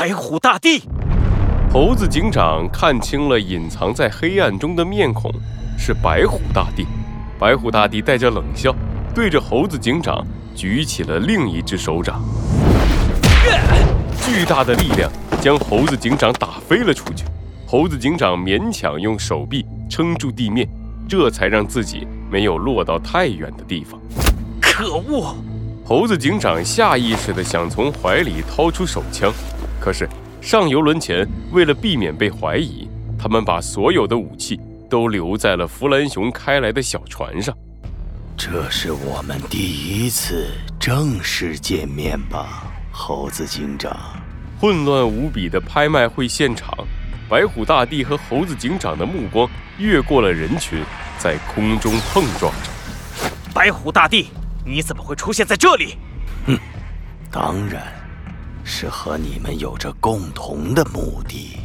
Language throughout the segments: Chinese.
白虎大帝！猴子警长看清了隐藏在黑暗中的面孔，是白虎大帝。白虎大帝带着冷笑，对着猴子警长举起了另一只手掌。巨大的力量将猴子警长打飞了出去。猴子警长勉强用手臂撑住地面，这才让自己没有落到太远的地方。可恶！猴子警长下意识地想从怀里掏出手枪，可是上游轮前，为了避免被怀疑，他们把所有的武器都留在了弗兰熊开来的小船上。这是我们第一次正式见面吧，猴子警长？混乱无比的拍卖会现场，白虎大帝和猴子警长的目光越过了人群，在空中碰撞着。白虎大帝。你怎么会出现在这里？哼，当然是和你们有着共同的目的。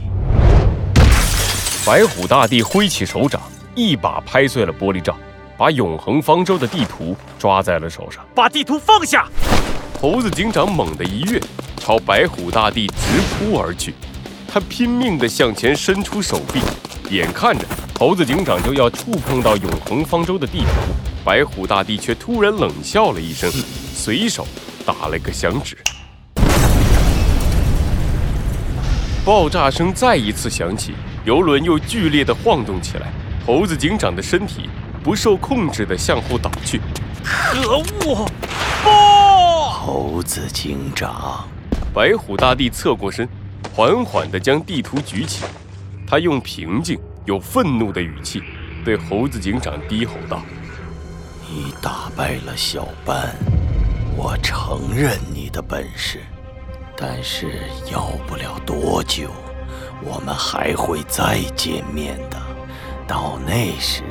白虎大帝挥起手掌，一把拍碎了玻璃罩，把永恒方舟的地图抓在了手上。把地图放下！猴子警长猛地一跃，朝白虎大帝直扑而去。他拼命地向前伸出手臂，眼看着猴子警长就要触碰到永恒方舟的地图。白虎大帝却突然冷笑了一声，随手打了个响指。爆炸声再一次响起，游轮又剧烈的晃动起来。猴子警长的身体不受控制的向后倒去。可恶！不！猴子警长，白虎大帝侧过身，缓缓地将地图举起。他用平静又愤怒的语气对猴子警长低吼道。你打败了小班，我承认你的本事，但是要不了多久，我们还会再见面的。到那时，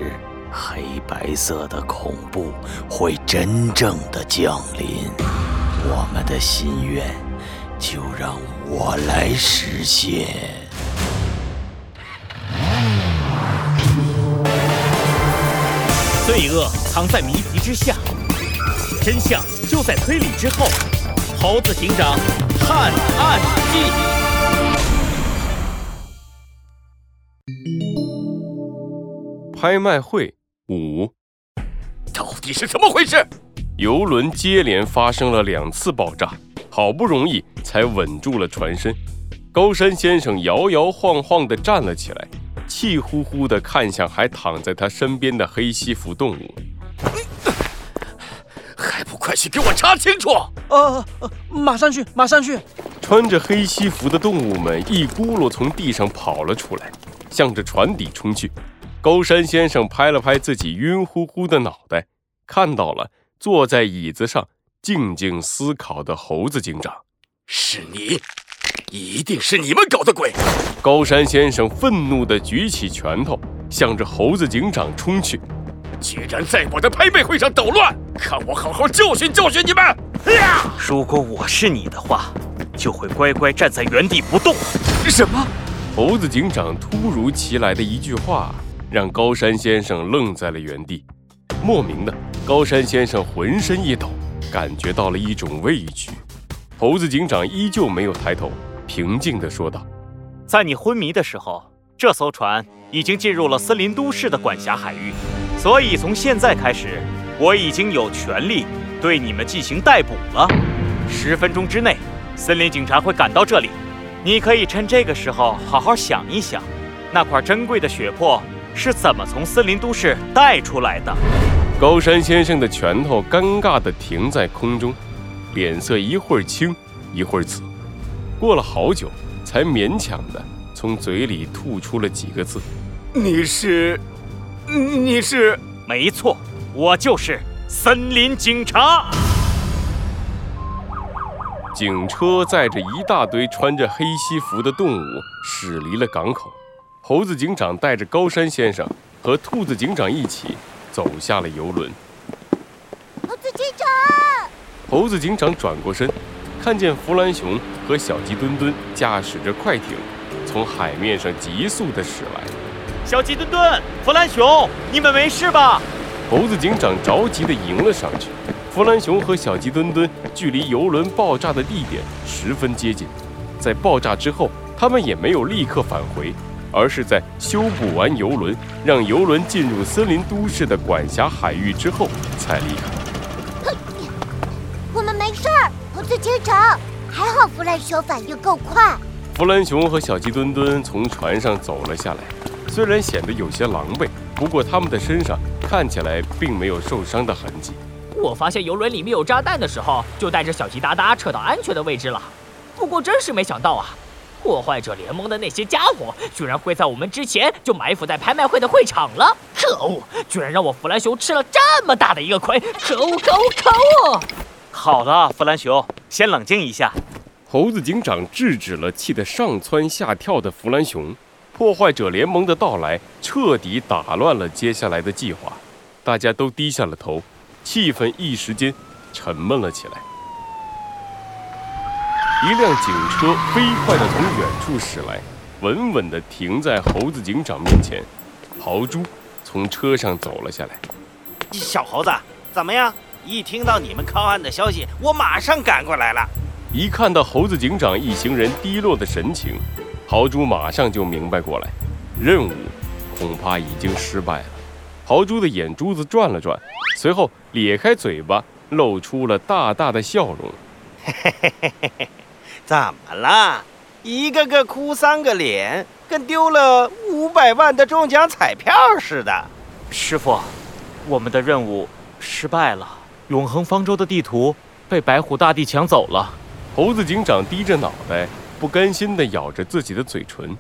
黑白色的恐怖会真正的降临，我们的心愿就让我来实现。罪恶藏在谜题之下，真相就在推理之后。猴子警长探案记，拍卖会五，到底是怎么回事？游轮接连发生了两次爆炸，好不容易才稳住了船身。高山先生摇摇晃晃地站了起来。气呼呼地看向还躺在他身边的黑西服动物，还不快去给我查清楚！呃，马上去，马上去！穿着黑西服的动物们一咕噜从地上跑了出来，向着船底冲去。高山先生拍了拍自己晕乎乎的脑袋，看到了坐在椅子上静静思考的猴子警长，是你。一定是你们搞的鬼！高山先生愤怒地举起拳头，向着猴子警长冲去。居然在我的拍卖会上捣乱，看我好好教训教训你们！如果我是你的话，就会乖乖站在原地不动。什么？猴子警长突如其来的一句话，让高山先生愣在了原地。莫名的，高山先生浑身一抖，感觉到了一种畏惧。猴子警长依旧没有抬头。平静地说道：“在你昏迷的时候，这艘船已经进入了森林都市的管辖海域，所以从现在开始，我已经有权利对你们进行逮捕了。十分钟之内，森林警察会赶到这里。你可以趁这个时候好好想一想，那块珍贵的血珀是怎么从森林都市带出来的。”高山先生的拳头尴尬地停在空中，脸色一会儿青，一会儿紫。过了好久，才勉强的从嘴里吐出了几个字：“你是，你是，没错，我就是森林警察。”警车载着一大堆穿着黑西服的动物驶离了港口。猴子警长带着高山先生和兔子警长一起走下了游轮。猴子警长，猴子警长转过身。看见弗兰熊和小鸡墩墩驾驶着快艇，从海面上急速地驶来。小鸡墩墩、弗兰熊，你们没事吧？猴子警长着急地迎了上去。弗兰熊和小鸡墩墩距离游轮爆炸的地点十分接近，在爆炸之后，他们也没有立刻返回，而是在修补完游轮，让游轮进入森林都市的管辖海域之后才离开。我们没事儿，猴子警长。还好弗兰熊反应够快。弗兰熊和小鸡墩墩从船上走了下来，虽然显得有些狼狈，不过他们的身上看起来并没有受伤的痕迹。我发现游轮里面有炸弹的时候，就带着小鸡哒哒撤到安全的位置了。不过真是没想到啊，破坏者联盟的那些家伙居然会在我们之前就埋伏在拍卖会的会场了！可恶，居然让我弗兰熊吃了这么大的一个亏！可恶可恶可恶！好了，弗兰熊，先冷静一下。猴子警长制止了气得上蹿下跳的弗兰熊，破坏者联盟的到来彻底打乱了接下来的计划，大家都低下了头，气氛一时间沉闷了起来。一辆警车飞快地从远处驶来，稳稳地停在猴子警长面前。豪猪从车上走了下来。小猴子，怎么样？一听到你们靠岸的消息，我马上赶过来了。一看到猴子警长一行人低落的神情，豪猪马上就明白过来，任务恐怕已经失败了。豪猪的眼珠子转了转，随后咧开嘴巴，露出了大大的笑容。嘿嘿嘿嘿嘿，怎么了？一个个哭丧个脸，跟丢了五百万的中奖彩票似的。师傅，我们的任务失败了，永恒方舟的地图被白虎大帝抢走了。猴子警长低着脑袋，不甘心地咬着自己的嘴唇。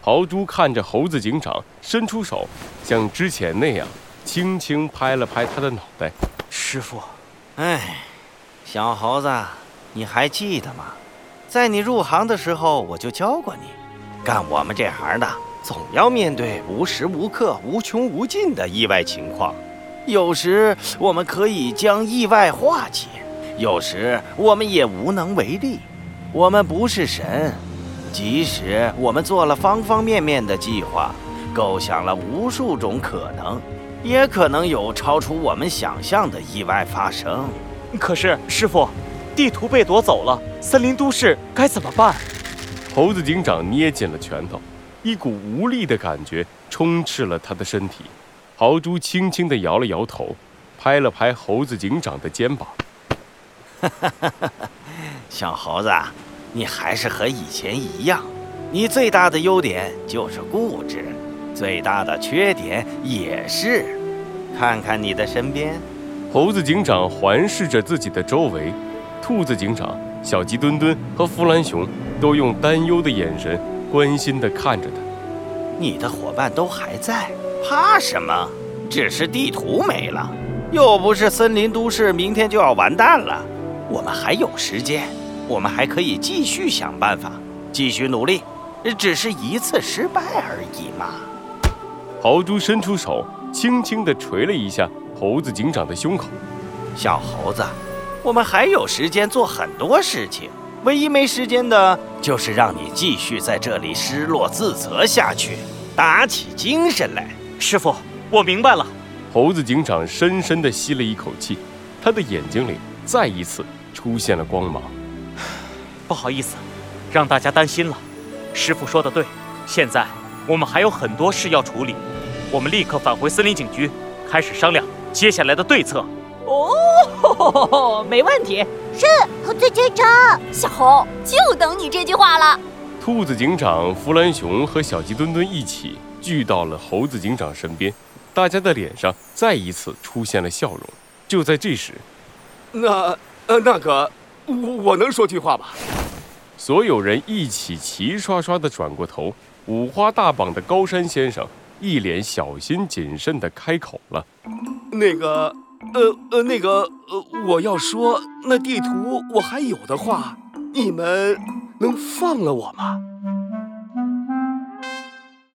豪猪看着猴子警长，伸出手，像之前那样，轻轻拍了拍他的脑袋。师傅，哎，小猴子，你还记得吗？在你入行的时候，我就教过你，干我们这行的，总要面对无时无刻、无穷无尽的意外情况。有时我们可以将意外化解。有时我们也无能为力，我们不是神，即使我们做了方方面面的计划，构想了无数种可能，也可能有超出我们想象的意外发生。可是师傅，地图被夺走了，森林都市该怎么办？猴子警长捏紧了拳头，一股无力的感觉充斥了他的身体。豪猪轻轻地摇了摇头，拍了拍猴子警长的肩膀。小猴子，你还是和以前一样。你最大的优点就是固执，最大的缺点也是。看看你的身边，猴子警长环视着自己的周围，兔子警长、小鸡墩墩和弗兰熊都用担忧的眼神关心地看着他。你的伙伴都还在，怕什么？只是地图没了，又不是森林都市明天就要完蛋了。我们还有时间，我们还可以继续想办法，继续努力。只是一次失败而已嘛。豪猪伸出手，轻轻地捶了一下猴子警长的胸口。小猴子，我们还有时间做很多事情，唯一没时间的就是让你继续在这里失落自责下去，打起精神来。师傅，我明白了。猴子警长深深地吸了一口气，他的眼睛里再一次。出现了光芒，不好意思，让大家担心了。师傅说的对，现在我们还有很多事要处理，我们立刻返回森林警局，开始商量接下来的对策。哦，没问题。是猴子警长，小猴就等你这句话了。兔子警长、弗兰熊和小鸡墩墩一起聚到了猴子警长身边，大家的脸上再一次出现了笑容。就在这时，那。呃，那个，我我能说句话吗？所有人一起齐刷刷的转过头，五花大绑的高山先生一脸小心谨慎的开口了：“那个，呃呃，那个，呃，我要说，那地图我还有的话，你们能放了我吗？”